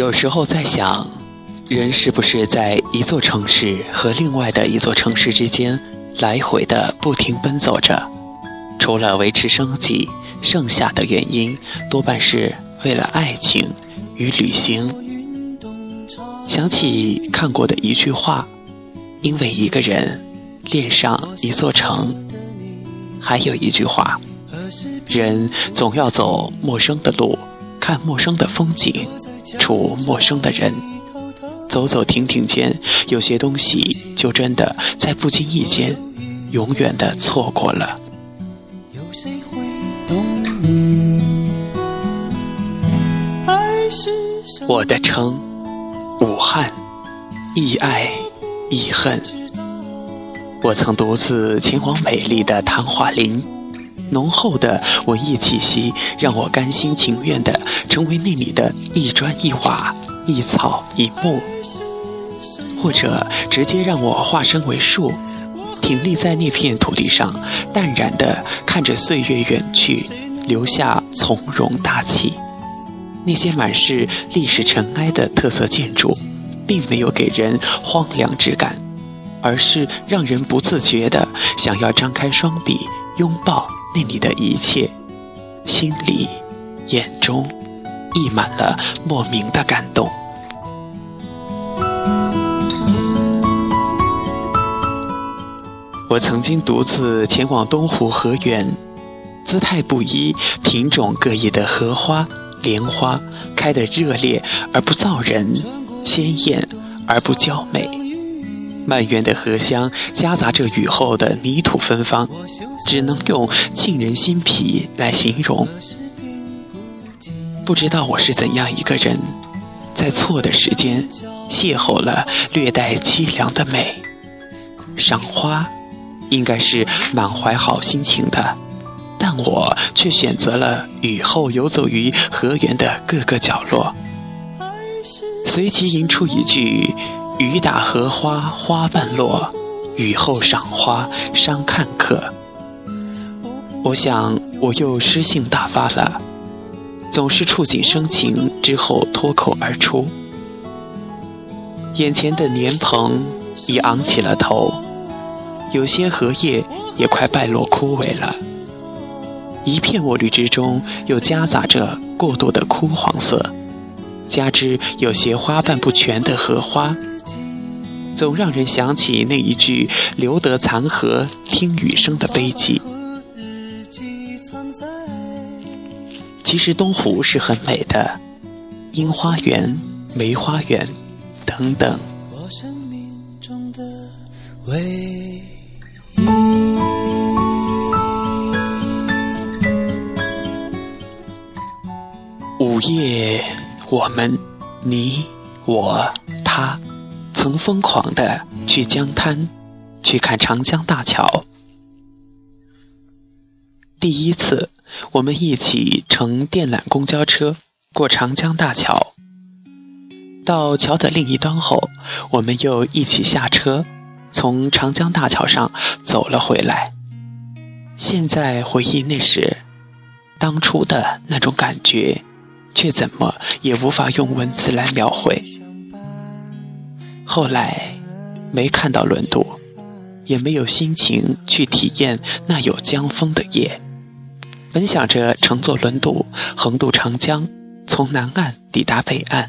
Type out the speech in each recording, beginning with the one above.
有时候在想，人是不是在一座城市和另外的一座城市之间来回的不停奔走着？除了维持生计，剩下的原因多半是为了爱情与旅行。想起看过的一句话：“因为一个人恋上一座城。”还有一句话：“人总要走陌生的路，看陌生的风景。”处陌生的人，走走停停间，有些东西就真的在不经意间，永远的错过了。我的城，武汉，亦爱亦恨。我曾独自前往美丽的昙华林。浓厚的文艺气息，让我甘心情愿地成为那里的一砖一瓦、一草一木，或者直接让我化身为树，挺立在那片土地上，淡然地看着岁月远去，留下从容大气。那些满是历史尘埃的特色建筑，并没有给人荒凉之感，而是让人不自觉地想要张开双臂拥抱。那里的一切，心里、眼中溢满了莫名的感动。我曾经独自前往东湖河源，姿态不一、品种各异的荷花、莲花开得热烈而不燥人，鲜艳而不娇美。蔓延的荷香夹杂着雨后的泥土芬芳，只能用沁人心脾来形容。不知道我是怎样一个人，在错的时间邂逅了略带凄凉的美。赏花，应该是满怀好心情的，但我却选择了雨后游走于河源的各个角落，随即吟出一句。雨打荷花花瓣落，雨后赏花伤看客。我想我又诗性大发了，总是触景生情之后脱口而出。眼前的莲蓬已昂起了头，有些荷叶也快败落枯萎了，一片墨绿之中又夹杂着过度的枯黄色，加之有些花瓣不全的荷花。总让人想起那一句“留得残荷听雨声”的悲寂。其实东湖是很美的，樱花园、梅花园等等。午夜，我们，你，我，他。曾疯狂的去江滩，去看长江大桥。第一次，我们一起乘电缆公交车过长江大桥。到桥的另一端后，我们又一起下车，从长江大桥上走了回来。现在回忆那时，当初的那种感觉，却怎么也无法用文字来描绘。后来，没看到轮渡，也没有心情去体验那有江风的夜。本想着乘坐轮渡横渡长江，从南岸抵达北岸。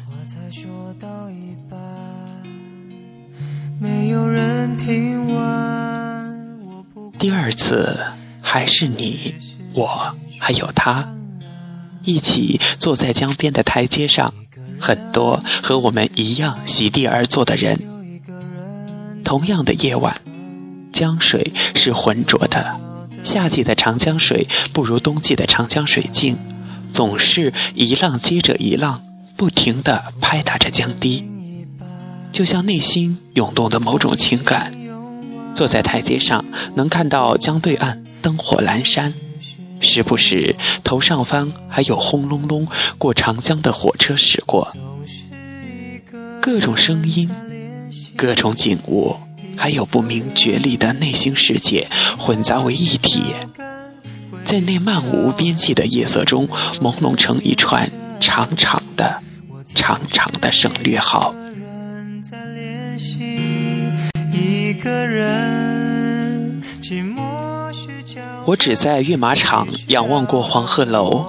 第二次，还是你、我还有他，一起坐在江边的台阶上。很多和我们一样席地而坐的人，同样的夜晚，江水是浑浊的。夏季的长江水不如冬季的长江水静，总是一浪接着一浪，不停地拍打着江堤，就像内心涌动的某种情感。坐在台阶上，能看到江对岸灯火阑珊。时不时，头上方还有轰隆隆过长江的火车驶过，各种声音、各种景物，还有不明觉厉的内心世界混杂为一体，在那漫无边际的夜色中，朦胧成一串长长的、长长的省略号。一个人我只在阅马场仰望过黄鹤楼，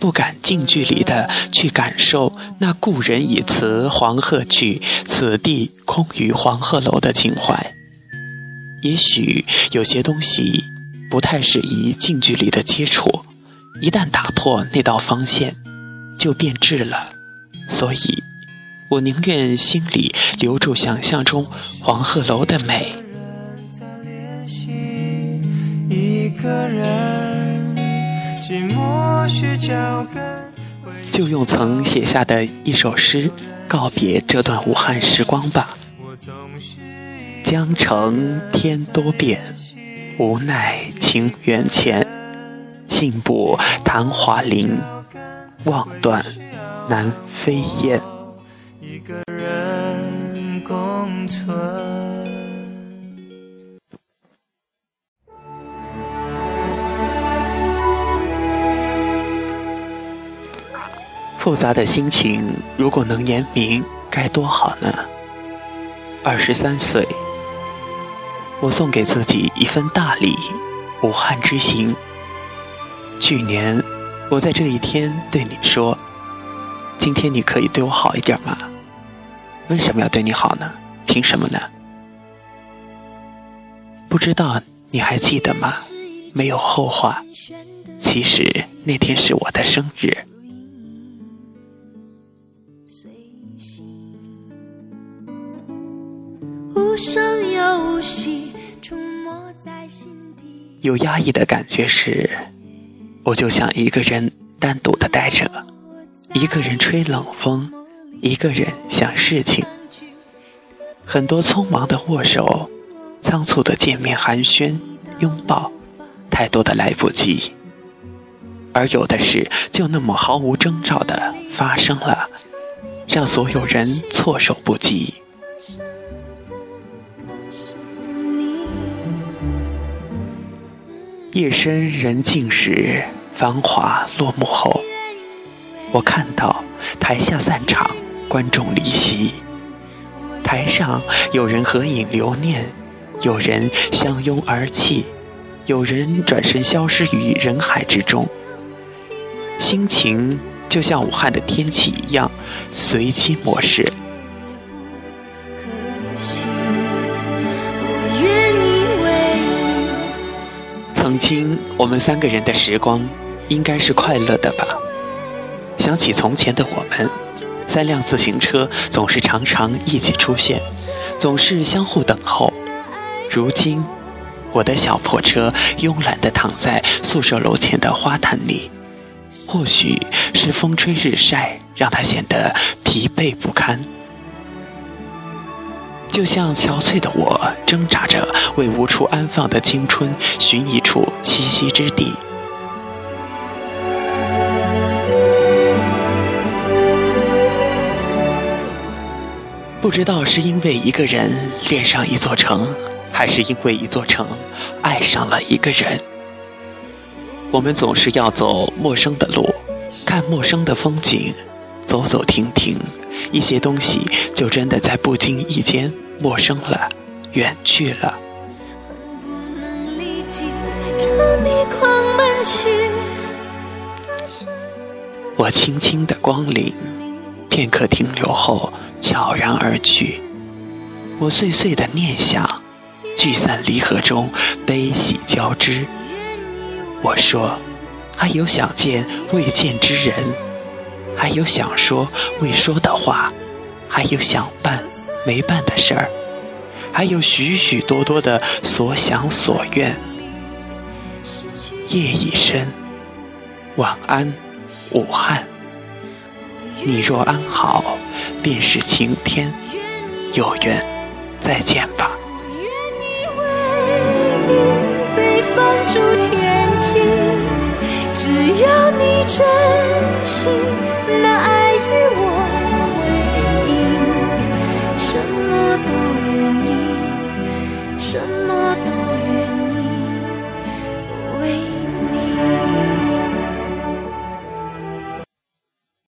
不敢近距离的去感受那“故人已辞黄鹤去，此地空余黄鹤楼”的情怀。也许有些东西不太适宜近距离的接触，一旦打破那道防线，就变质了。所以，我宁愿心里留住想象中黄鹤楼的美。就用曾写下的一首诗告别这段武汉时光吧。江城天多变，无奈情缘浅。信步昙华林，望断南飞雁。一个人共存。复杂的心情，如果能言明，该多好呢？二十三岁，我送给自己一份大礼——武汉之行。去年，我在这一天对你说：“今天你可以对我好一点吗？”为什么要对你好呢？凭什么呢？不知道你还记得吗？没有后话。其实那天是我的生日。无声又无息，触摸在心底有压抑的感觉时，我就想一个人单独的待着，一个人吹冷风，一个人想事情。很多匆忙的握手，仓促的见面寒暄拥抱，太多的来不及。而有的事就那么毫无征兆的发生了，让所有人措手不及。夜深人静时，繁华落幕后，我看到台下散场，观众离席。台上有人合影留念，有人相拥而泣，有人转身消失于人海之中。心情就像武汉的天气一样，随机模式。曾经我们三个人的时光，应该是快乐的吧？想起从前的我们，三辆自行车总是常常一起出现，总是相互等候。如今，我的小破车慵懒地躺在宿舍楼前的花坛里，或许是风吹日晒让它显得疲惫不堪。就像憔悴的我，挣扎着为无处安放的青春寻一处栖息之地。不知道是因为一个人恋上一座城，还是因为一座城爱上了一个人。我们总是要走陌生的路，看陌生的风景，走走停停，一些东西就真的在不经意间。陌生了，远去了。我轻轻的光临，片刻停留后悄然而去。我碎碎的念想，聚散离合中悲喜交织。我说，还有想见未见之人，还有想说未说的话，还有想办。没办的事儿，还有许许多多的所想所愿。夜已深，晚安，武汉。你若安好，便是晴天。有缘，再见吧。只要你真心，那